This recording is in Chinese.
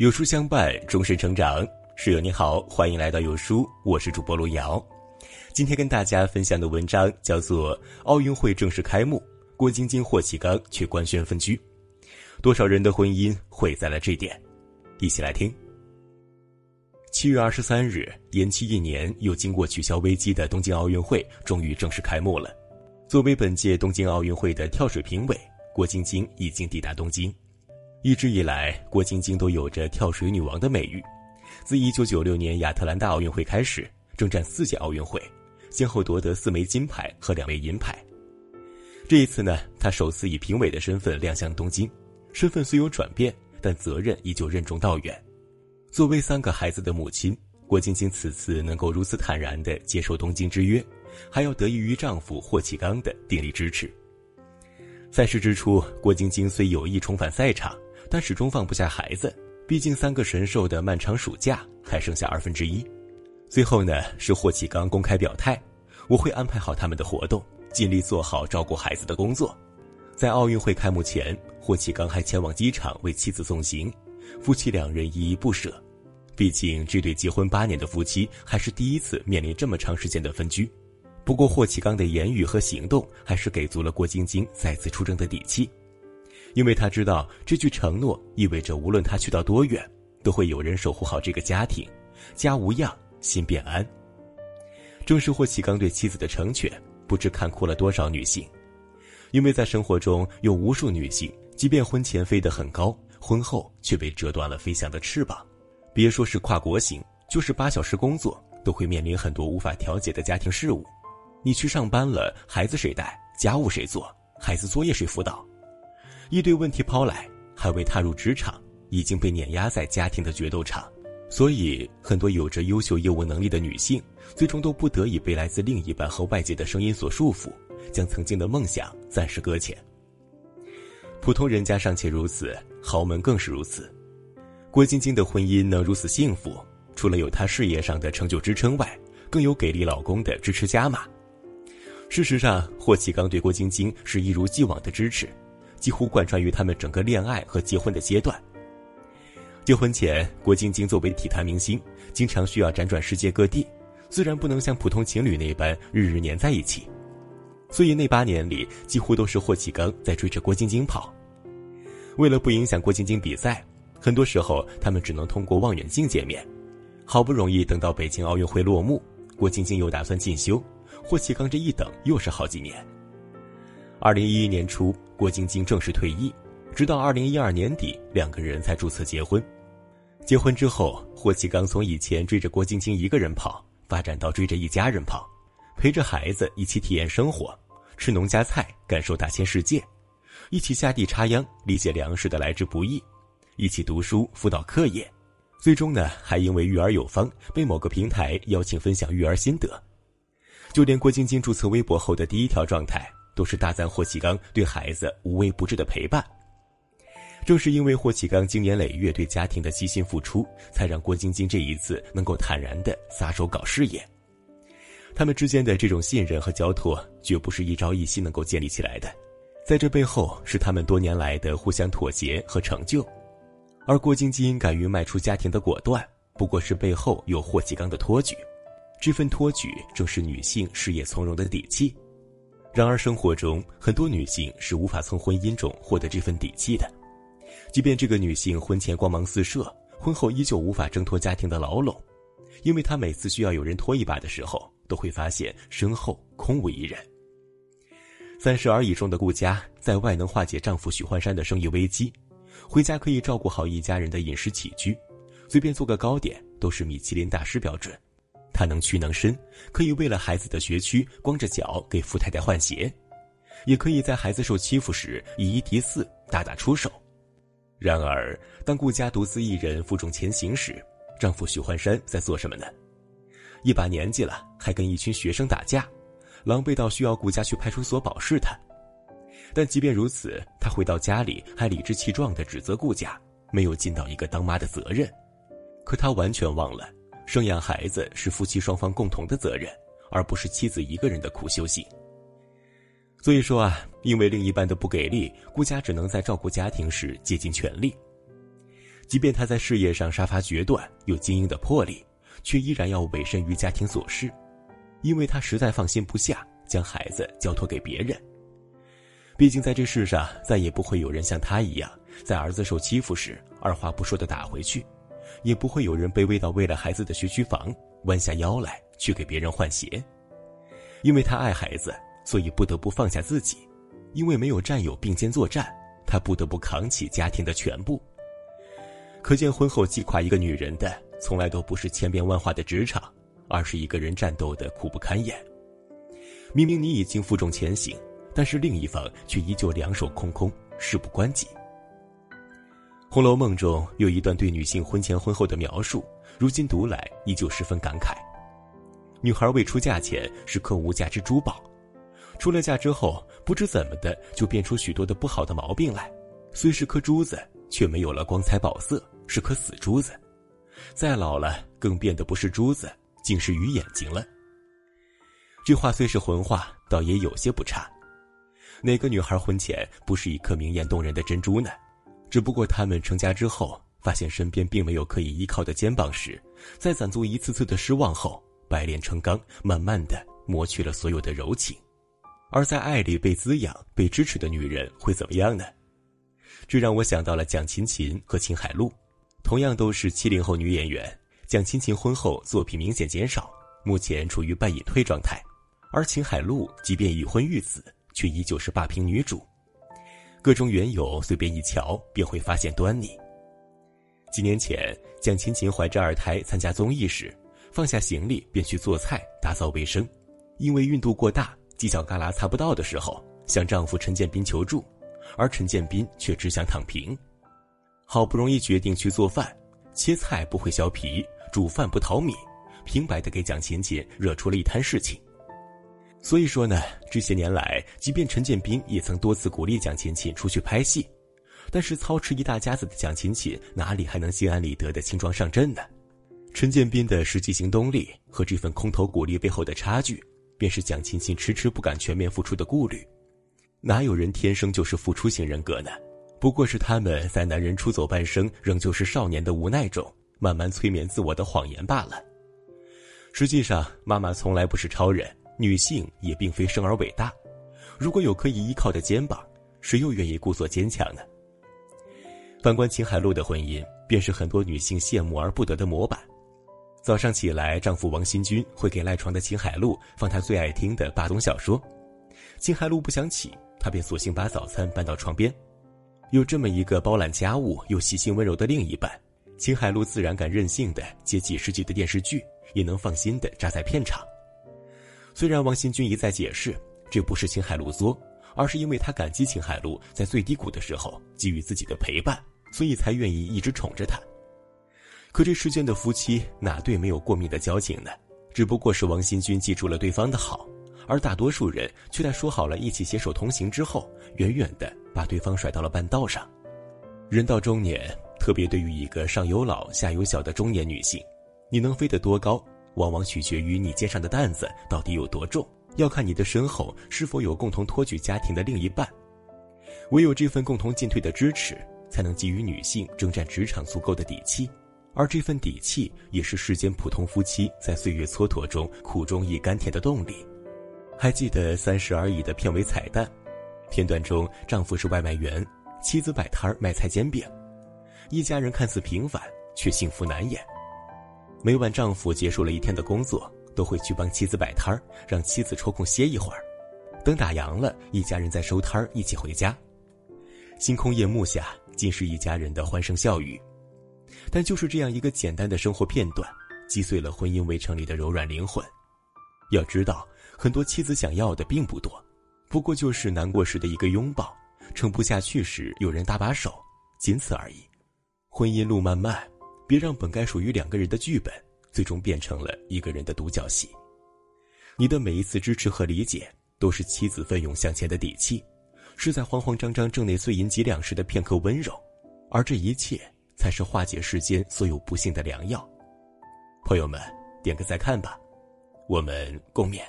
有书相伴，终身成长。室友你好，欢迎来到有书，我是主播路遥。今天跟大家分享的文章叫做《奥运会正式开幕，郭晶晶、霍启刚却官宣分居，多少人的婚姻毁在了这点》。一起来听。七月二十三日，延期一年又经过取消危机的东京奥运会终于正式开幕了。作为本届东京奥运会的跳水评委，郭晶晶已经抵达东京。一直以来，郭晶晶都有着跳水女王的美誉。自1996年亚特兰大奥运会开始，征战四届奥运会，先后夺得四枚金牌和两枚银牌。这一次呢，她首次以评委的身份亮相东京，身份虽有转变，但责任依旧任重道远。作为三个孩子的母亲，郭晶晶此次能够如此坦然地接受东京之约，还要得益于丈夫霍启刚的鼎力支持。赛事之初，郭晶晶虽有意重返赛场。但始终放不下孩子，毕竟三个神兽的漫长暑假还剩下二分之一。最后呢，是霍启刚公开表态，我会安排好他们的活动，尽力做好照顾孩子的工作。在奥运会开幕前，霍启刚还前往机场为妻子送行，夫妻两人依依不舍。毕竟这对结婚八年的夫妻还是第一次面临这么长时间的分居。不过霍启刚的言语和行动还是给足了郭晶晶再次出征的底气。因为他知道这句承诺意味着，无论他去到多远，都会有人守护好这个家庭，家无恙，心便安。正是霍启刚对妻子的成全，不知看哭了多少女性。因为在生活中有无数女性，即便婚前飞得很高，婚后却被折断了飞翔的翅膀。别说是跨国行，就是八小时工作，都会面临很多无法调解的家庭事务。你去上班了，孩子谁带？家务谁做？孩子作业谁辅导？一堆问题抛来，还未踏入职场，已经被碾压在家庭的决斗场，所以很多有着优秀业务能力的女性，最终都不得已被来自另一半和外界的声音所束缚，将曾经的梦想暂时搁浅。普通人家尚且如此，豪门更是如此。郭晶晶的婚姻能如此幸福，除了有她事业上的成就支撑外，更有给力老公的支持加码。事实上，霍启刚对郭晶晶是一如既往的支持。几乎贯穿于他们整个恋爱和结婚的阶段。结婚前，郭晶晶作为体坛明星，经常需要辗转世界各地，自然不能像普通情侣那般日日黏在一起。所以那八年里，几乎都是霍启刚在追着郭晶晶跑。为了不影响郭晶晶比赛，很多时候他们只能通过望远镜见面。好不容易等到北京奥运会落幕，郭晶晶又打算进修，霍启刚这一等又是好几年。二零一一年初。郭晶晶正式退役，直到二零一二年底，两个人才注册结婚。结婚之后，霍启刚从以前追着郭晶晶一个人跑，发展到追着一家人跑，陪着孩子一起体验生活，吃农家菜，感受大千世界，一起下地插秧，理解粮食的来之不易，一起读书辅导课业，最终呢，还因为育儿有方，被某个平台邀请分享育儿心得。就连郭晶晶注册微博后的第一条状态。都是大赞霍启刚对孩子无微不至的陪伴。正是因为霍启刚经年累月对家庭的悉心付出，才让郭晶晶这一次能够坦然的撒手搞事业。他们之间的这种信任和交托，绝不是一朝一夕能够建立起来的，在这背后是他们多年来的互相妥协和成就。而郭晶晶敢于迈出家庭的果断，不过是背后有霍启刚的托举，这份托举正是女性事业从容的底气。然而，生活中很多女性是无法从婚姻中获得这份底气的。即便这个女性婚前光芒四射，婚后依旧无法挣脱家庭的牢笼，因为她每次需要有人拖一把的时候，都会发现身后空无一人。三十而已中的顾佳，在外能化解丈夫许幻山的生意危机，回家可以照顾好一家人的饮食起居，随便做个糕点都是米其林大师标准。他能屈能伸，可以为了孩子的学区光着脚给富太太换鞋，也可以在孩子受欺负时以一敌四，大打出手。然而，当顾家独自一人负重前行时，丈夫许幻山在做什么呢？一把年纪了，还跟一群学生打架，狼狈到需要顾家去派出所保释他。但即便如此，他回到家里还理直气壮地指责顾家没有尽到一个当妈的责任，可他完全忘了。生养孩子是夫妻双方共同的责任，而不是妻子一个人的苦修行。所以说啊，因为另一半的不给力，顾家只能在照顾家庭时竭尽全力。即便他在事业上杀伐决断，有精英的魄力，却依然要委身于家庭琐事，因为他实在放心不下将孩子交托给别人。毕竟在这世上，再也不会有人像他一样，在儿子受欺负时二话不说的打回去，也不会有人卑微到为了孩子的学区房弯下腰来去给别人换鞋。因为他爱孩子，所以不得不放下自己；因为没有战友并肩作战，他不得不扛起家庭的全部。可见，婚后击垮一个女人的，从来都不是千变万化的职场，而是一个人战斗的苦不堪言。明明你已经负重前行。但是另一方却依旧两手空空，事不关己。《红楼梦》中有一段对女性婚前婚后的描述，如今读来依旧十分感慨。女孩未出嫁前是颗无价之珠宝，出了嫁之后，不知怎么的就变出许多的不好的毛病来。虽是颗珠子，却没有了光彩宝色，是颗死珠子。再老了，更变得不是珠子，竟是鱼眼睛了。这话虽是混话，倒也有些不差。哪个女孩婚前不是一颗明艳动人的珍珠呢？只不过他们成家之后，发现身边并没有可以依靠的肩膀时，在攒足一次次的失望后，百炼成钢，慢慢的磨去了所有的柔情。而在爱里被滋养、被支持的女人会怎么样呢？这让我想到了蒋勤勤和秦海璐，同样都是七零后女演员。蒋勤勤婚后作品明显减少，目前处于半隐退状态，而秦海璐即便已婚育子。却依旧是霸屏女主，各种缘由随便一瞧便会发现端倪。几年前，蒋勤勤怀着二胎参加综艺时，放下行李便去做菜打扫卫生，因为孕肚过大，犄角旮旯擦不到的时候，向丈夫陈建斌求助，而陈建斌却只想躺平。好不容易决定去做饭，切菜不会削皮，煮饭不淘米，平白的给蒋勤勤惹出了一摊事情。所以说呢，这些年来，即便陈建斌也曾多次鼓励蒋勤勤出去拍戏，但是操持一大家子的蒋勤勤哪里还能心安理得的轻装上阵呢？陈建斌的实际行动力和这份空头鼓励背后的差距，便是蒋勤勤迟迟不敢全面付出的顾虑。哪有人天生就是付出型人格呢？不过是他们在男人出走半生仍旧是少年的无奈中，慢慢催眠自我的谎言罢了。实际上，妈妈从来不是超人。女性也并非生而伟大，如果有可以依靠的肩膀，谁又愿意故作坚强呢？反观秦海璐的婚姻，便是很多女性羡慕而不得的模板。早上起来，丈夫王新军会给赖床的秦海璐放她最爱听的霸总小说，秦海璐不想起，他便索性把早餐搬到床边。有这么一个包揽家务又细心温柔的另一半，秦海璐自然敢任性的接几十集的电视剧，也能放心的扎在片场。虽然王新军一再解释，这不是秦海璐作，而是因为他感激秦海璐在最低谷的时候给予自己的陪伴，所以才愿意一直宠着他。可这世间的夫妻哪对没有过命的交情呢？只不过是王新军记住了对方的好，而大多数人却在说好了一起携手同行之后，远远的把对方甩到了半道上。人到中年，特别对于一个上有老下有小的中年女性，你能飞得多高？往往取决于你肩上的担子到底有多重，要看你的身后是否有共同托举家庭的另一半。唯有这份共同进退的支持，才能给予女性征战职场足够的底气，而这份底气也是世间普通夫妻在岁月蹉跎中苦中亦甘甜的动力。还记得《三十而已》的片尾彩蛋，片段中丈夫是外卖员，妻子摆摊卖菜煎饼，一家人看似平凡，却幸福难言。每晚，丈夫结束了一天的工作，都会去帮妻子摆摊儿，让妻子抽空歇一会儿。等打烊了，一家人再收摊儿，一起回家。星空夜幕下，尽是一家人的欢声笑语。但就是这样一个简单的生活片段，击碎了婚姻围城里的柔软灵魂。要知道，很多妻子想要的并不多，不过就是难过时的一个拥抱，撑不下去时有人搭把手，仅此而已。婚姻路漫漫。别让本该属于两个人的剧本，最终变成了一个人的独角戏。你的每一次支持和理解，都是妻子奋勇向前的底气，是在慌慌张张挣那碎银几两时的片刻温柔，而这一切，才是化解世间所有不幸的良药。朋友们，点个再看吧，我们共勉。